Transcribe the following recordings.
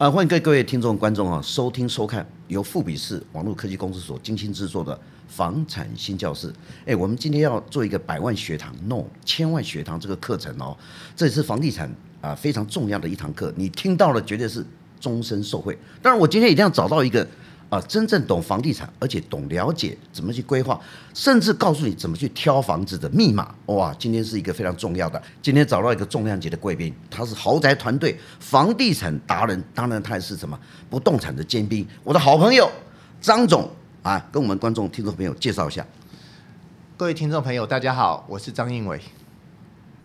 啊，欢迎各位各位听众观众啊，收听收看由富比士网络科技公司所精心制作的房产新教室。哎，我们今天要做一个百万学堂，no，千万学堂这个课程哦，这也是房地产啊非常重要的一堂课，你听到了绝对是终身受惠。当然，我今天一定要找到一个。啊，真正懂房地产，而且懂了解怎么去规划，甚至告诉你怎么去挑房子的密码。哇，今天是一个非常重要的，今天找到一个重量级的贵宾，他是豪宅团队房地产达人，当然他也是什么不动产的尖兵。我的好朋友张总啊，跟我们观众、听众朋友介绍一下。各位听众朋友，大家好，我是张应伟。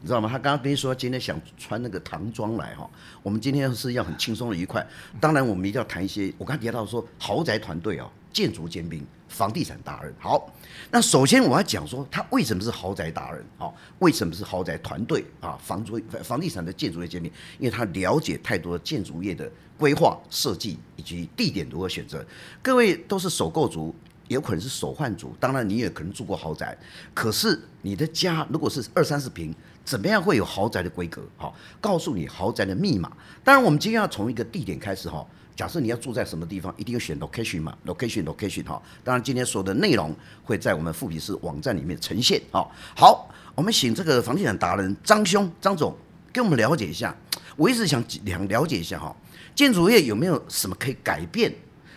你知道吗？他刚刚跟你说今天想穿那个唐装来哈，我们今天是要很轻松的愉快。当然，我们一定要谈一些。我刚提到说豪宅团队哦，建筑尖兵，房地产达人。好，那首先我要讲说他为什么是豪宅达人？好，为什么是豪宅团队啊？房租房地产的建筑业尖兵，因为他了解太多的建筑业的规划设计以及地点如何选择。各位都是首购族。有可能是首换族，当然你也可能住过豪宅，可是你的家如果是二三十平，怎么样会有豪宅的规格？好，告诉你豪宅的密码。当然，我们今天要从一个地点开始哈。假设你要住在什么地方，一定要选 location 嘛，location，location 哈。当然，今天所有的内容会在我们富比士网站里面呈现。好，好，我们请这个房地产达人张兄张总跟我们了解一下。我一直想想了解一下哈，建筑业有没有什么可以改变？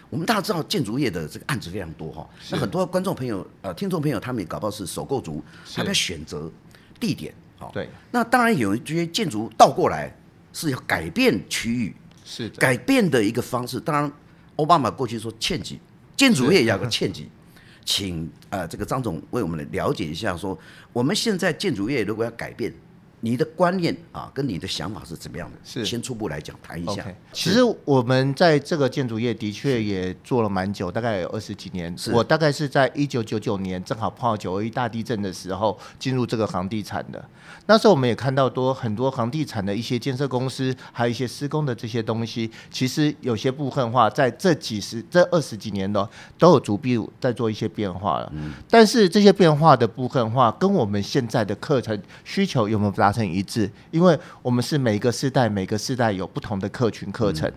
我们大家知道建筑业的这个案子非常多哈，那很多观众朋友呃听众朋友他们也搞不好是首购族，他们要选择地点好，对，那当然有一些建筑倒过来是要改变区域，是改变的一个方式。当然，奥巴马过去说欠几，建筑业也要个欠几，请呃这个张总为我们来了解一下，说我们现在建筑业如果要改变。你的观念啊，跟你的想法是怎么样的？是先初步来讲谈一下。Okay. 其实我们在这个建筑业的确也做了蛮久，大概有二十几年。我大概是在一九九九年，正好碰到九二一大地震的时候进入这个房地产的。那时候我们也看到多很多房地产的一些建设公司，还有一些施工的这些东西，其实有些部分的话，在这几十、这二十几年呢，都有逐步在做一些变化了。嗯。但是这些变化的部分的话，跟我们现在的课程需求有没有达成一致？因为我们是每个世代，每个世代有不同的客群课程。嗯、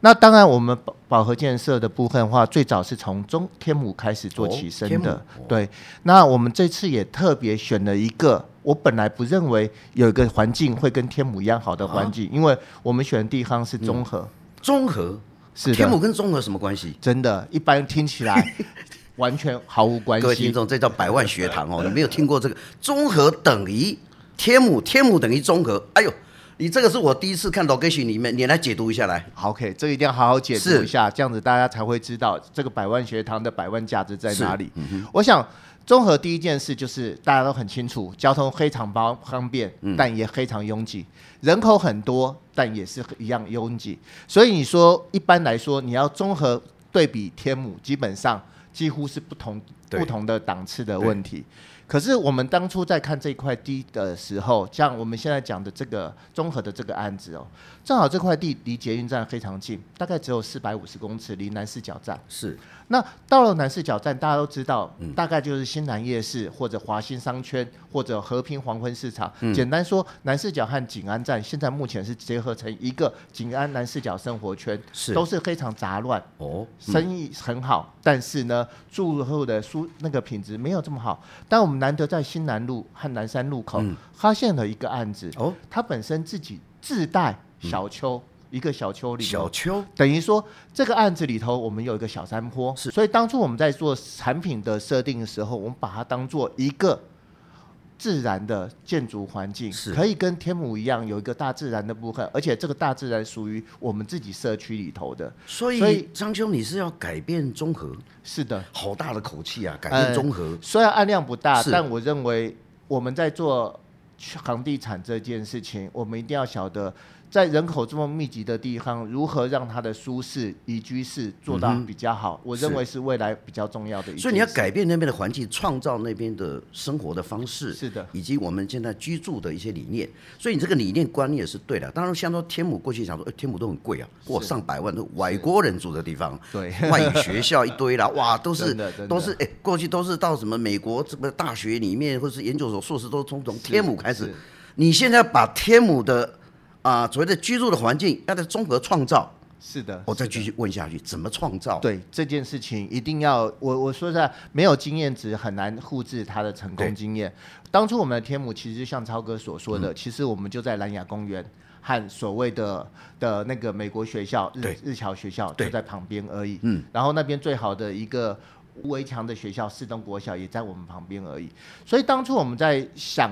那当然，我们宝宝和建设的部分的话，最早是从中天母开始做起身的。哦、对。那我们这次也特别选了一个，我本来不认为有一个环境会跟天母一样好的环境，啊、因为我们选的地方是中和。中和是天母跟综合什么关系？真的，一般听起来 完全毫无关系。各位听众，这叫百万学堂哦，你没有听过这个综合等于？天母，天母等于综合。哎呦，你这个是我第一次看 location 里面，你来解读一下来。OK，这个一定要好好解读一下，这样子大家才会知道这个百万学堂的百万价值在哪里。嗯、我想，综合第一件事就是大家都很清楚，交通非常方方便，但也非常拥挤，人口很多，但也是一样拥挤。所以你说，一般来说，你要综合对比天母，基本上几乎是不同不同的档次的问题。可是我们当初在看这块地的时候，像我们现在讲的这个综合的这个案子哦，正好这块地离捷运站非常近，大概只有四百五十公尺，离南四角站。是。那到了南市角站，大家都知道，大概就是新南夜市或者华新商圈或者和平黄昏市场。嗯、简单说，南市角和景安站现在目前是结合成一个景安南市角生活圈，是都是非常杂乱哦，生意很好，但是呢，住后的舒那个品质没有这么好。但我们难得在新南路和南山路口发现了一个案子哦，它本身自己自带小丘。嗯一个小丘里，小丘等于说这个案子里头，我们有一个小山坡，是。所以当初我们在做产品的设定的时候，我们把它当做一个自然的建筑环境，是可以跟天母一样有一个大自然的部分，而且这个大自然属于我们自己社区里头的。所以张兄，你是要改变综合？是的，好大的口气啊！改变综合，呃、虽然案量不大，但我认为我们在做房地产这件事情，我们一定要晓得。在人口这么密集的地方，如何让它的舒适宜居室做到比较好？嗯、我认为是未来比较重要的一。所以你要改变那边的环境，创造那边的生活的方式，是的，以及我们现在居住的一些理念。所以你这个理念观念也是对的。当然，像说天母过去想说，哎，天母都很贵啊，哇，上百万都外国人住的地方，对，外语学校一堆啦，哇，都是都是哎，过去都是到什么美国这个大学里面，或者是研究所硕士都从从天母开始。你现在把天母的啊，所谓的居住的环境要在综合创造，是的，我再继续问下去，怎么创造？对这件事情，一定要我我说实在，没有经验值很难复制它的成功经验。当初我们的天母，其实就像超哥所说的，嗯、其实我们就在兰雅公园和所谓的的那个美国学校日日侨学校就在旁边而已。嗯，然后那边最好的一个无围墙的学校四东国小也在我们旁边而已。所以当初我们在想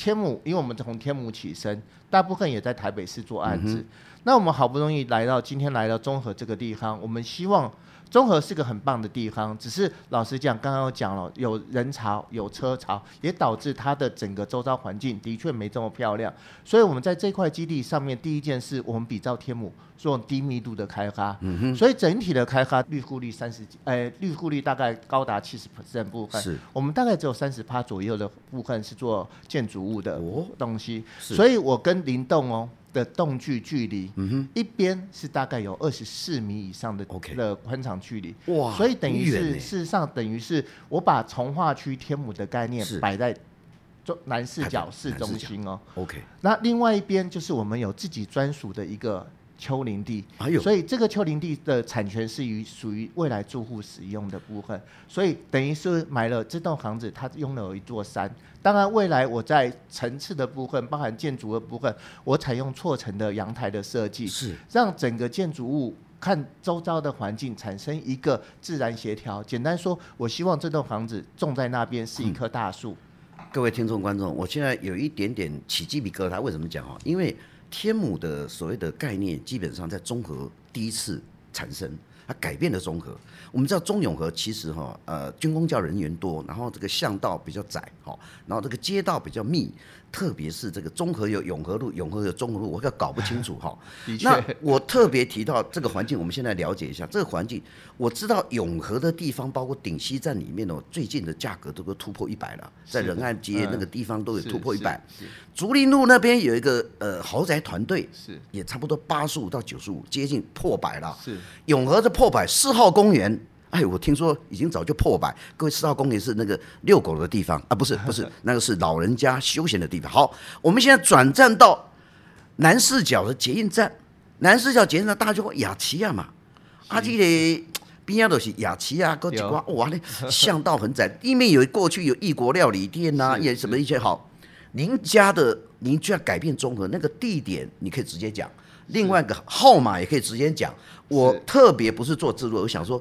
天母，因为我们从天母起身，大部分也在台北市做案子。嗯那我们好不容易来到今天来到中和这个地方，我们希望中和是个很棒的地方。只是老实讲，刚刚有讲了，有人潮、有车潮，也导致它的整个周遭环境的确没这么漂亮。所以我们在这块基地上面，第一件事，我们比照天母做低密度的开发。嗯哼。所以整体的开发绿覆率三十几，哎，绿覆率大概高达七十 percent 部分。是。我们大概只有三十趴左右的部分是做建筑物的东西。哦。所以我跟灵动哦。的动距距离，嗯哼，一边是大概有二十四米以上的的宽敞距离，哇，所以等于是事实上等于是我把从化区天母的概念摆在中南视角市中心哦，OK，那另外一边就是我们有自己专属的一个。丘陵地，所以这个丘陵地的产权是于属于未来住户使用的部分，所以等于是买了这栋房子，它拥有一座山。当然，未来我在层次的部分，包含建筑的部分，我采用错层的阳台的设计，是让整个建筑物看周遭的环境产生一个自然协调。简单说，我希望这栋房子种在那边是一棵大树。嗯。各位听众观众，我现在有一点点起鸡皮疙瘩，为什么讲哦？因为天母的所谓的概念，基本上在中和第一次产生，它改变了中和。我们知道中永和其实哈，呃，军工教人员多，然后这个巷道比较窄，哈，然后这个街道比较密。特别是这个中和有永和路，永和有中和路，我可搞不清楚哈。那我特别提到这个环境，我们现在了解一下这个环境。我知道永和的地方，包括顶溪站里面哦，最近的价格都都突破一百了，在仁爱街那个地方都有突破一百。竹林路那边有一个呃豪宅团队，是也差不多八十五到九十五，接近破百了。是永和的破百，四号公园。哎，我听说已经早就破百。各位，四号公园是那个遛狗的地方啊，不是 不是，那个是老人家休闲的地方。好，我们现在转站到南四角的捷运站，南四角捷运站大家就说雅齐亚嘛，啊，这个边上都是雅齐亚，各地瓜哇，那巷道很窄，里面有过去有异国料理店呐、啊，也什么一些好。您家的您就要改变综合那个地点，你可以直接讲，另外一个号码也可以直接讲。我特别不是做制作，我想说。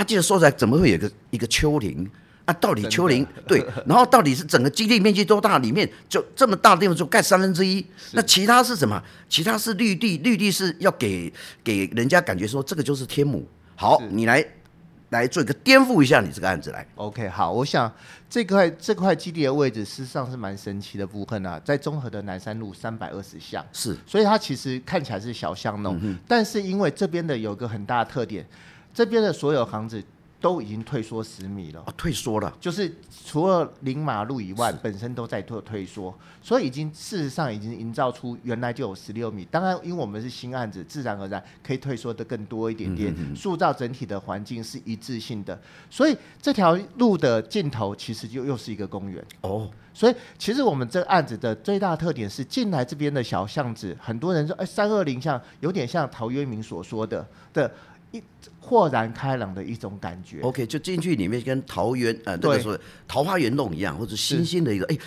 啊，记得说出来，怎么会有一个一个丘陵？啊，到底丘陵对，然后到底是整个基地面积多大？里面就这么大的地方就盖三分之一，那其他是什么？其他是绿地，绿地是要给给人家感觉说这个就是天母。好，你来来做一个颠覆一下你这个案子来。OK，好，我想这块这块基地的位置事实上是蛮神奇的部分啊，在中和的南山路三百二十巷，是，所以它其实看起来是小巷弄，嗯、但是因为这边的有个很大的特点。这边的所有房子都已经退缩十米了，啊，退缩了，就是除了临马路以外，本身都在做退缩，所以已经事实上已经营造出原来就有十六米。当然，因为我们是新案子，自然而然可以退缩的更多一点点，嗯，塑造整体的环境是一致性的。所以这条路的尽头其实就又是一个公园哦。所以其实我们这个案子的最大特点是进来这边的小巷子，很多人说，哎，三二零巷有点像陶渊明所说的的。一豁然开朗的一种感觉。OK，就进去里面跟桃园呃，那个说桃花源洞一样，或者新兴的一个。哎，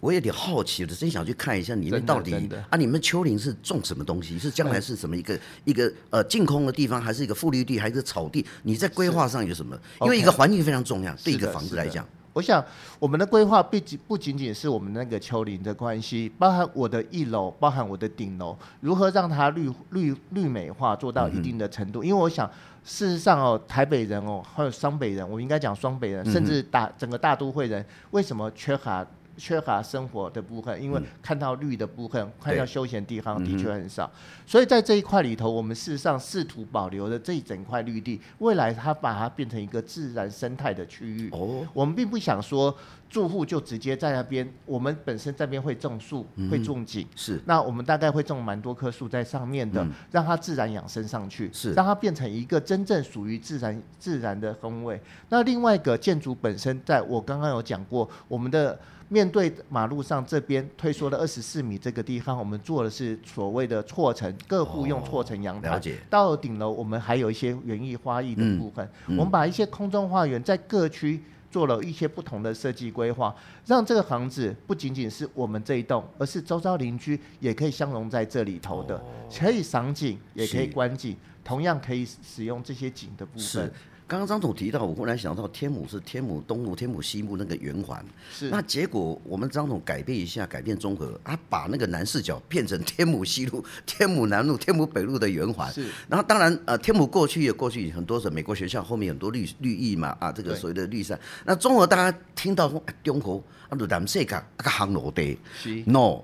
我有点好奇的，真想去看一下里面到底啊，你们丘陵是种什么东西？是将来是什么一个一个呃净空的地方，还是一个复绿地，还是草地？你在规划上有什么？因为一个环境非常重要，对一个房子来讲。我想，我们的规划不仅不仅仅是我们那个丘陵的关系，包含我的一楼，包含我的顶楼，如何让它绿绿绿美化做到一定的程度？嗯、因为我想，事实上哦，台北人哦，还有双北人，我应该讲双北人，嗯、甚至大整个大都会人，为什么缺乏？缺乏生活的部分，因为看到绿的部分，嗯、看到休闲地方的确很少，所以在这一块里头，我们事实上试图保留了这一整块绿地，未来它把它变成一个自然生态的区域。哦，我们并不想说住户就直接在那边，我们本身这边会种树，会种景，是，那我们大概会种蛮多棵树在上面的，嗯、让它自然养生上去，是，让它变成一个真正属于自然自然的风味。那另外一个建筑本身，在我刚刚有讲过，我们的。面对马路上这边退缩了二十四米这个地方，我们做的是所谓的错层，各户用错层阳台。了解。到顶楼，我们还有一些园艺花艺的部分。嗯嗯、我们把一些空中花园在各区做了一些不同的设计规划，让这个房子不仅仅是我们这一栋，而是周遭邻居也可以相融在这里头的，哦、可以赏景，也可以观景，同样可以使用这些景的部分。刚刚张总提到，我忽然想到天母是天母东路、天母西路那个圆环，是那结果我们张总改变一下，改变中和，他把那个南四角变成天母西路、天母南路、天母北路的圆环。是，然后当然呃，天母过去也过去很多是美国学校后面很多绿绿意嘛啊，这个所谓的绿山。那中和大家听到说中和啊，就南势角那个航楼地，no，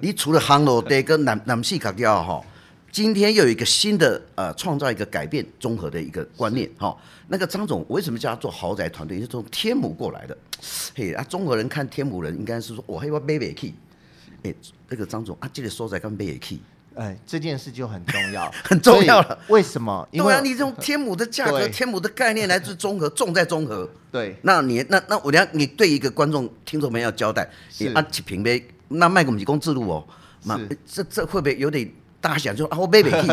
你除了航楼地跟南南势角要哈。今天又有一个新的呃，创造一个改变综合的一个观念哈、哦。那个张总为什么叫他做豪宅团队？是从天母过来的。嘿，啊，中国人看天母人应该是说，我还要买不起。哎，那个张总啊，这个所在跟买不起。哎，这件事就很重要，很重要了。为什么？因为对啊，你用天母的价格、天母的概念来自综合，重在综合。对。那你那那我讲，你对一个观众、听众们要交代，你按几平呗？那卖给我们几公制路哦？那。这这会不会有点？大家想说啊，我买不起，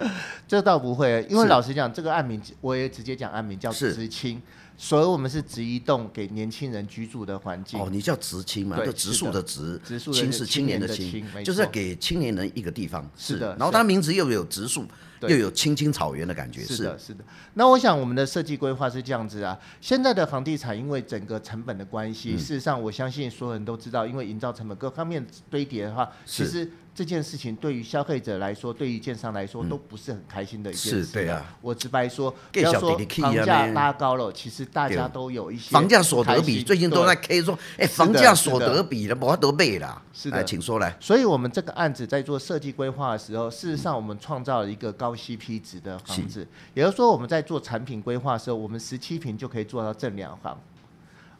这倒不会，因为老实讲，这个案名我也直接讲案名叫直青，所以我们是直一栋给年轻人居住的环境。哦，你叫直青嘛？就植树的植，青是青年的青，就是要给青年人一个地方。是的，然后它名字又有植树，又有青青草原的感觉。是的，是的。那我想我们的设计规划是这样子啊。现在的房地产因为整个成本的关系，事实上我相信所有人都知道，因为营造成本各方面堆叠的话，其实。这件事情对于消费者来说，对于建商来说，都不是很开心的一件事。是，对啊。我直白说，不要说房价拉高了，其实大家都有一些房价所得比，最近都在 K 说，哎，房价所得比了，不得倍了。是的，请说来。所以我们这个案子在做设计规划的时候，事实上我们创造了一个高 CP 值的房子，也就是说我们在做产品规划的时候，我们十七平就可以做到正两房，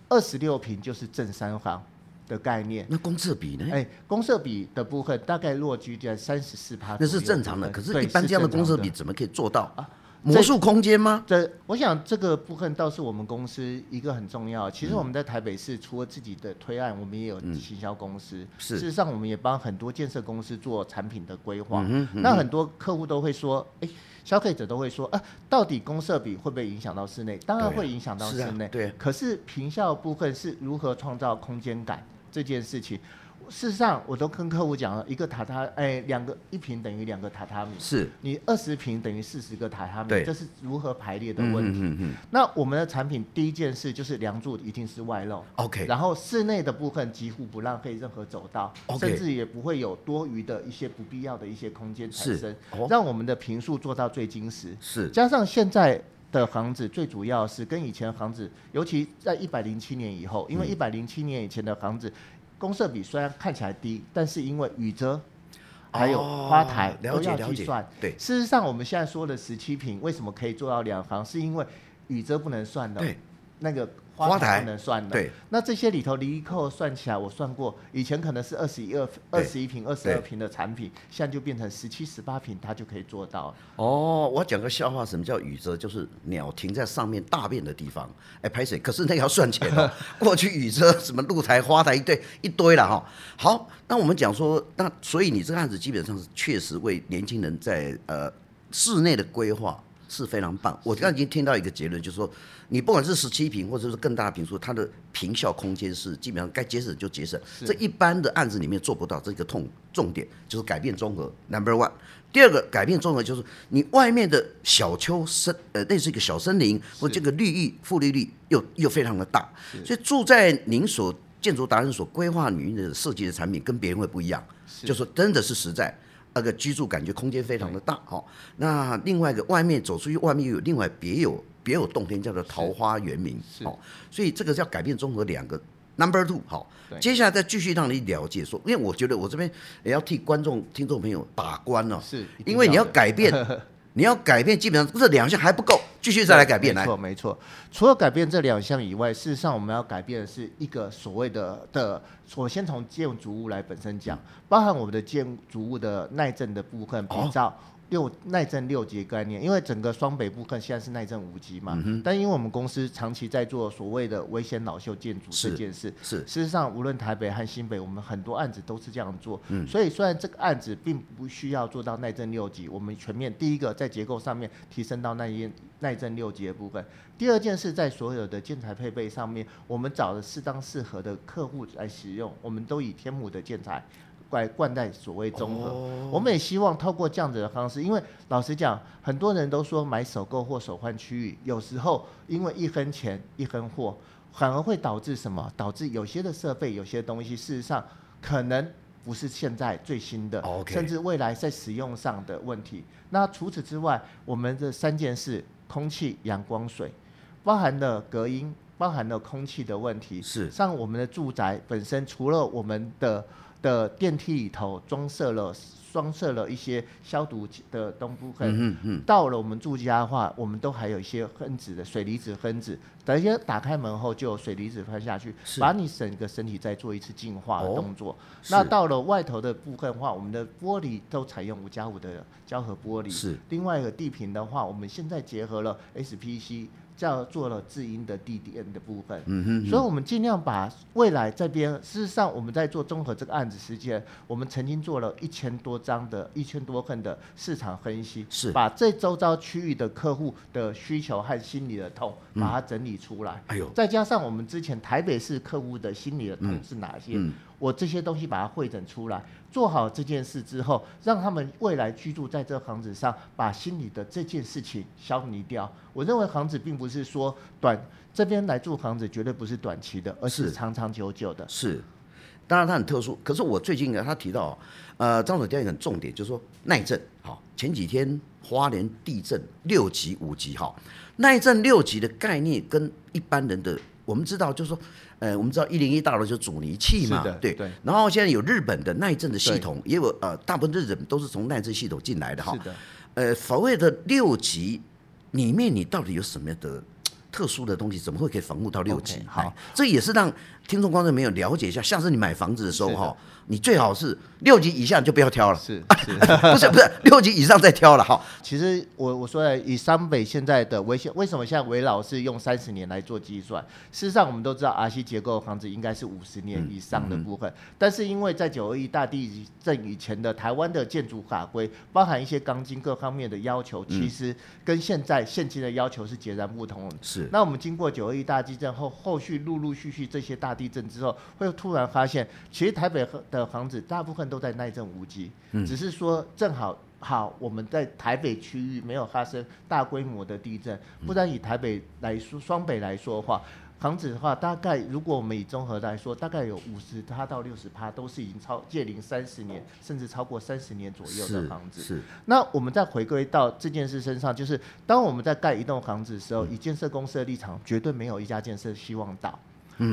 二十六平就是正三房。的概念，那公设比呢？哎，公设比的部分大概落居在三十四趴，那是正常的。可是，一般这样的公设比怎么可以做到啊？魔术空间吗？这，我想这个部分倒是我们公司一个很重要。其实我们在台北市除了自己的推案，我们也有行销公司。是，事实上我们也帮很多建设公司做产品的规划。那很多客户都会说，哎，消费者都会说，啊，到底公设比会不会影响到室内？当然会影响到室内。对。可是平效部分是如何创造空间感？这件事情，事实上我都跟客户讲了，一个榻榻，哎，两个一平等于两个榻榻米，是。你二十平等于四十个榻榻米，对，这是如何排列的问题。嗯。那我们的产品第一件事就是梁柱一定是外露，OK，然后室内的部分几乎不浪费任何走道，OK，甚至也不会有多余的一些不必要的一些空间产生，让我们的平数做到最精实。是，加上现在的房子最主要是跟以前的房子，尤其在一百零七年以后，因为一百零七年以前的房子，公社比虽然看起来低，但是因为雨遮还有花台都要计算。对，事实上我们现在说的十七平为什么可以做到两房，是因为雨遮不能算的。对，那个。花台不能算的，对，那这些里头零扣算起来，我算过，以前可能是二十一二二十一平、二十二平的产品，现在就变成十七、十八平，它就可以做到。哦，我讲个笑话，什么叫雨遮？就是鸟停在上面大便的地方。哎，拍水？可是那个要算钱哦。过去雨遮什么露台、花台一堆一堆了哈。好，那我们讲说，那所以你这个案子基本上是确实为年轻人在呃室内的规划。是非常棒，我刚刚已经听到一个结论，就是说，你不管是十七平或者是更大的平数，它的平效空间是基本上该节省就节省，这一般的案子里面做不到。这个痛重点就是改变综合，Number One。第二个改变综合就是你外面的小丘森，呃，类似一个小森林或这个绿意负利率又又非常的大，所以住在您所建筑达人所规划里面的设计的产品跟别人会不一样，就是说真的是实在。那个居住感觉空间非常的大哈，那另外一个外面走出去，外面又有另外别有别有洞天，叫做桃花源明哦，所以这个要改变综合两个 number two 好，接下来再继续让你了解说，因为我觉得我这边也要替观众听众朋友把关哦，是因为你要改变。你要改变，基本上这两项还不够，继续再来改变。来，没错没错。除了改变这两项以外，事实上我们要改变的是一个所谓的的，我先从建筑物来本身讲，包含我们的建筑物的耐震的部分，比照六耐震六级概念，因为整个双北部分现在是耐震五级嘛，嗯、但因为我们公司长期在做所谓的危险老旧建筑这件事，是，事实上无论台北和新北，我们很多案子都是这样做，嗯，所以虽然这个案子并不需要做到耐震六级，我们全面第一个在结构上面提升到耐震耐震六级的部分，第二件事在所有的建材配备上面，我们找了适当适合的客户来使用，我们都以天母的建材。来冠带所谓综合，我们也希望透过这样子的方式，因为老实讲，很多人都说买首购或首换区域，有时候因为一分钱一分货，反而会导致什么？导致有些的设备、有些东西，事实上可能不是现在最新的，甚至未来在使用上的问题。那除此之外，我们的三件事：空气、阳光、水，包含了隔音，包含了空气的问题。是，像我们的住宅本身，除了我们的的电梯里头装设了装设了一些消毒的东部分，嗯嗯，到了我们住家的话，我们都还有一些分子的水离子分子，等一下打开门后就有水离子喷下去，把你整个身体再做一次净化的动作。哦、那到了外头的部分的话，我们的玻璃都采用五加五的胶合玻璃，是。另外一个地坪的话，我们现在结合了 SPC。叫做了制音的 DDN 的部分，嗯哼，所以我们尽量把未来这边，事实上我们在做综合这个案子时间，我们曾经做了一千多张的一千多份的市场分析，是。把这周遭区域的客户的需求和心理的痛，把它整理出来，哎呦，再加上我们之前台北市客户的心理的痛是哪些？我这些东西把它汇整出来，做好这件事之后，让他们未来居住在这房子上，把心里的这件事情消弭掉。我认为房子并不是说短，这边来住房子绝对不是短期的，而是长长久久的。是，是当然它很特殊。可是我最近呢，他提到，呃，张总讲一个很重点，就是说耐震。好，前几天花莲地震六级、五级，哈，耐震六级的概念跟一般人的。我们知道，就是说，呃，我们知道一零一大楼就是阻尼器嘛，对对。然后现在有日本的耐震的系统，也有呃，大部分日本都是从耐震系统进来的哈。是的。呃，所谓的六级里面，你到底有什么样的特殊的东西？怎么会可以防护到六级？好、okay，这也是让听众观众朋友了解一下。下次你买房子的时候哈。你最好是六级以下就不要挑了，是，是不是不是六级以上再挑了哈。其实我我说以三北现在的危险，为什么现在危老是用三十年来做计算？事实上我们都知道 RC 结构的房子应该是五十年以上的部分，嗯嗯、但是因为在九二一大地震以前的台湾的建筑法规，包含一些钢筋各方面的要求，其实跟现在现今的要求是截然不同的。是。那我们经过九二一大地震后，后续陆陆续续这些大地震之后，会突然发现，其实台北的的房子大部分都在耐震五级，只是说正好好我们在台北区域没有发生大规模的地震，不然以台北来说，双北来说的话，房子的话大概如果我们以综合来说，大概有五十趴到六十趴都是已经超届龄三十年，甚至超过三十年左右的房子。是。那我们再回归到这件事身上，就是当我们在盖一栋房子的时候，以建设公司的立场，绝对没有一家建设希望倒。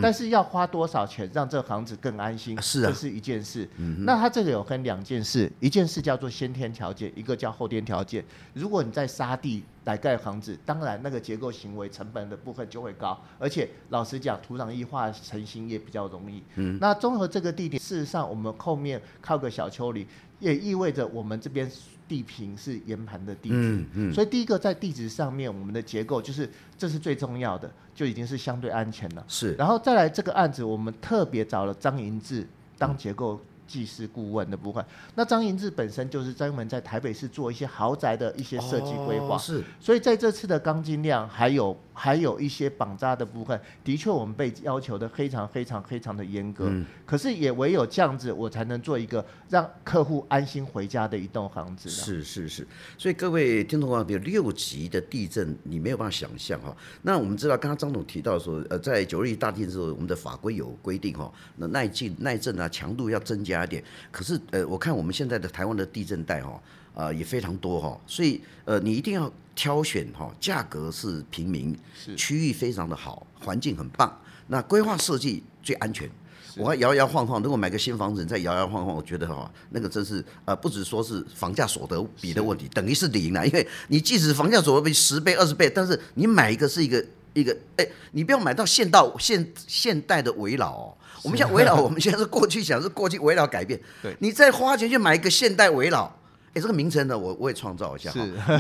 但是要花多少钱让这个房子更安心？是啊，这是一件事。嗯、那它这个有分两件事，一件事叫做先天条件，一个叫后天条件。如果你在沙地来盖房子，当然那个结构行为成本的部分就会高，而且老实讲，土壤异化成型也比较容易。嗯，那综合这个地点，事实上我们后面靠个小丘陵，也意味着我们这边。地平是岩盘的地质，嗯嗯，所以第一个在地质上面，我们的结构就是这是最重要的，就已经是相对安全了。是，然后再来这个案子，我们特别找了张银志当结构技师顾问的部分。那张银志本身就是专门在台北市做一些豪宅的一些设计规划，是。所以在这次的钢筋量还有。还有一些绑扎的部分，的确我们被要求的非常非常非常的严格，嗯，可是也唯有这样子，我才能做一个让客户安心回家的一栋房子。是是是，所以各位听众朋友，比如六级的地震，你没有办法想象哈。那我们知道，刚刚张总提到说，呃，在九二一大地震之后，我们的法规有规定哈，那耐震耐震啊，强度要增加一点。可是呃，我看我们现在的台湾的地震带哈。啊、呃，也非常多哈、哦，所以呃，你一定要挑选哈、哦，价格是平民，是区域非常的好，环境很棒，那规划设计最安全。我还摇摇晃晃，如果买个新房子，你再摇摇晃晃，我觉得哈，那个真是呃，不只说是房价所得比的问题，等于是零了，因为你即使房价所得比十倍、二十倍，但是你买一个是一个一个，哎、欸，你不要买到现到现现代的围老哦。我们现在围老，我们现在是过去想是过去围老改变，对，你再花钱去买一个现代围老。哎，这个名称呢，我我也创造一下。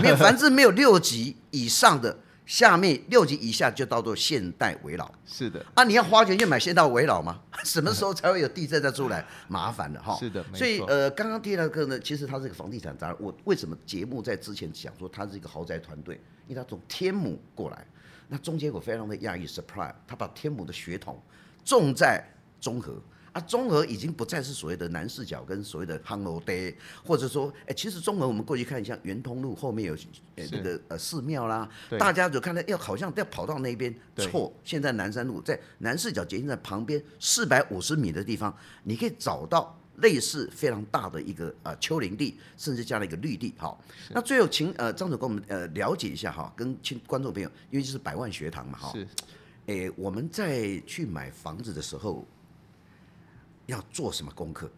没有，凡是没有六级以上的，下面六级以下就叫做现代围老。是的。啊，你要花钱去买现代围老吗？什么时候才会有地震再出来？麻烦了哈。是的。所以呃，刚刚第二个呢，其实它是一个房地产达人。我为什么节目在之前讲说它是一个豪宅团队？因为它从天母过来，那中间我非常的讶异，surprise，他把天母的血统种在中和。啊，中和已经不再是所谓的南势角跟所谓的夯楼爹，或者说，哎，其实中和我们过去看，一下圆通路后面有，呃，那个呃寺庙啦，大家就看到要好像要跑到那边，错，现在南山路在南势角捷运站旁边四百五十米的地方，你可以找到类似非常大的一个呃丘陵地，甚至加了一个绿地。好，那最后请呃张总跟我们呃了解一下哈，跟亲观众朋友，因为这是百万学堂嘛哈，是，哎，我们在去买房子的时候。要做什么功课？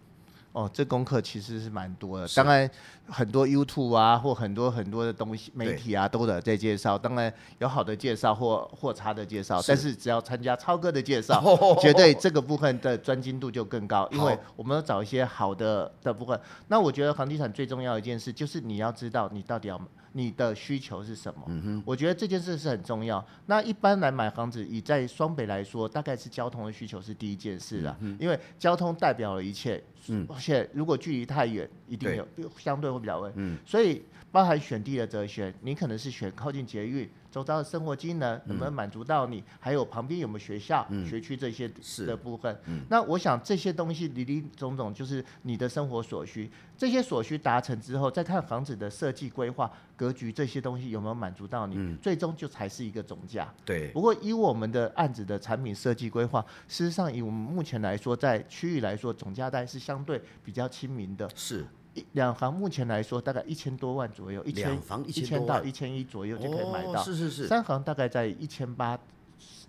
哦，这功课其实是蛮多的。当然，很多 YouTube 啊，或很多很多的东西媒体啊，都有在介绍。当然有好的介绍或或差的介绍，但是只要参加超哥的介绍，绝对这个部分的专精度就更高。因为我们要找一些好的的部分。那我觉得房地产最重要一件事，就是你要知道你到底要。你的需求是什么？嗯哼，我觉得这件事是很重要。那一般来买房子，以在双北来说，大概是交通的需求是第一件事了，嗯、因为交通代表了一切。嗯，而且如果距离太远，一定有相对会比较问。嗯，所以包含选地的哲学，你可能是选靠近捷运。周遭的生活机能能不能满足到你？嗯、还有旁边有没有学校、嗯、学区这些的部分？嗯、那我想这些东西林林总总就是你的生活所需。这些所需达成之后，再看房子的设计规划、格局这些东西有没有满足到你，嗯、最终就才是一个总价。对。不过以我们的案子的产品设计规划，事实上以我们目前来说，在区域来说，总价带是相对比较亲民的。是。两房目前来说大概一千多万左右，一千一千到一千一左右就可以买到。是是是。三房大概在一千八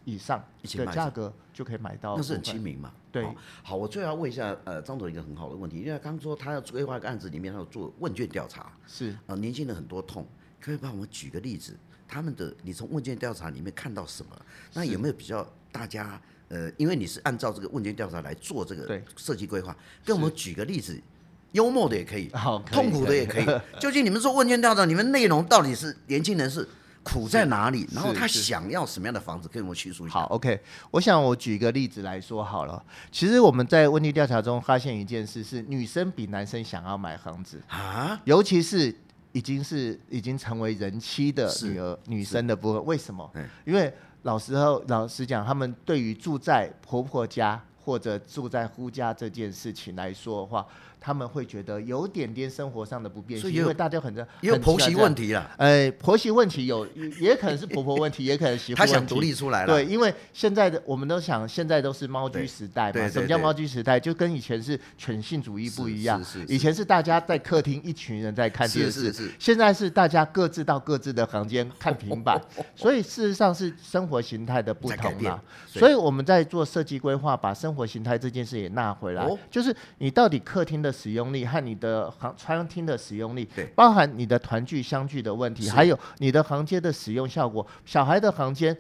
以上的价格就可以买到。那是很亲民嘛？对。好，我最后要问一下呃张总一个很好的问题，因为刚刚说他要规划一个案子里面他要做问卷调查，是啊，年轻人很多痛，可以帮我们举个例子，他们的你从问卷调查里面看到什么？那有没有比较大家呃，因为你是按照这个问卷调查来做这个设计规划，跟我们举个例子。幽默的也可以，好，痛苦的也可以。究竟你们做问卷调查，你们内容到底是年轻人是苦在哪里？然后他想要什么样的房子，跟我们叙述一下。好，OK。我想我举一个例子来说好了。其实我们在问题调查中发现一件事是，女生比男生想要买房子啊，尤其是已经是已经成为人妻的女儿女生的部分。为什么？因为老实后老实讲，他们对于住在婆婆家或者住在夫家这件事情来说的话。他们会觉得有点点生活上的不便，因为大家很多也有婆媳问题了。呃，婆媳问题有，也可能是婆婆问题，也可能媳妇。他想独立出来了。对，因为现在的我们都想，现在都是猫居时代嘛。什么叫猫居时代？就跟以前是犬性主义不一样。以前是大家在客厅一群人在看电视，现在是大家各自到各自的房间看平板。所以事实上是生活形态的不同嘛。所以我们在做设计规划，把生活形态这件事也纳回来。就是你到底客厅的。使用力和你的房餐厅的使用力，对，包含你的团聚相聚的问题，还有你的房间的使用效果。小孩的房间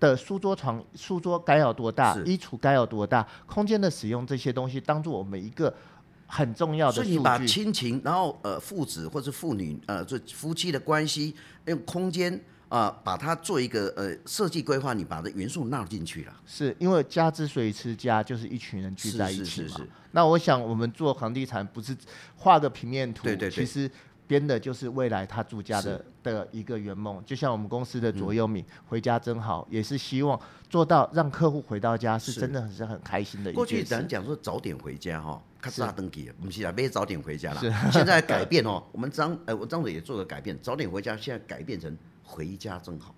的书桌床、书桌该有多大，衣橱该有多大，空间的使用这些东西，当做我们一个很重要的。所以你把亲情，然后呃父子或者父女呃这夫妻的关系，用空间。啊、呃，把它做一个呃设计规划，你把这元素纳进去了。是因为家之所以是家，就是一群人聚在一起嘛。那我想，我们做房地产不是画个平面图，对对对，其实编的就是未来他住家的的一个圆梦。就像我们公司的左右铭、嗯“回家真好”，也是希望做到让客户回到家是真的很是很开心的一件事。过去咱讲说早点回家哈，咔嚓登记，不是啊，别早点回家了。现在改变哦，我们张呃我张总也做了改变，早点回家现在改变成。回家真好，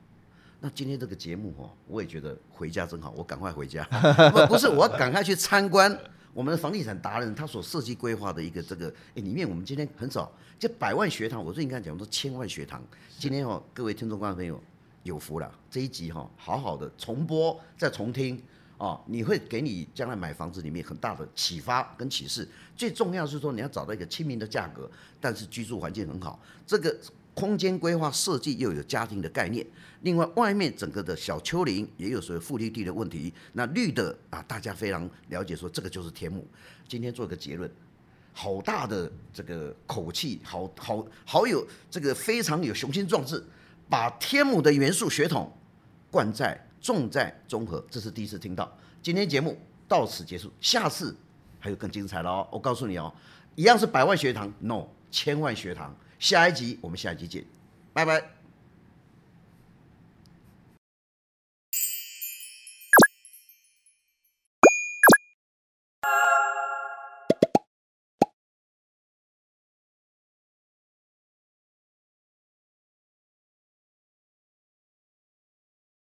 那今天这个节目哦，我也觉得回家真好，我赶快回家。不不是，我要赶快去参观我们的房地产达人他所设计规划的一个这个，哎，里面我们今天很少，这百万学堂，我最近刚才讲说千万学堂，今天哦，各位听众观众朋友有福了，这一集哈，好好的重播再重听哦，你会给你将来买房子里面很大的启发跟启示。最重要是说你要找到一个亲民的价格，但是居住环境很好，这个。空间规划设计又有家庭的概念，另外外面整个的小丘陵也有所谓富绿地的问题。那绿的啊，大家非常了解，说这个就是天母。今天做个结论，好大的这个口气，好好好有这个非常有雄心壮志，把天母的元素血统灌在重在中和，这是第一次听到。今天节目到此结束，下次还有更精彩的哦！我告诉你哦，一样是百万学堂，no，千万学堂。下一集我们下一集见，拜拜。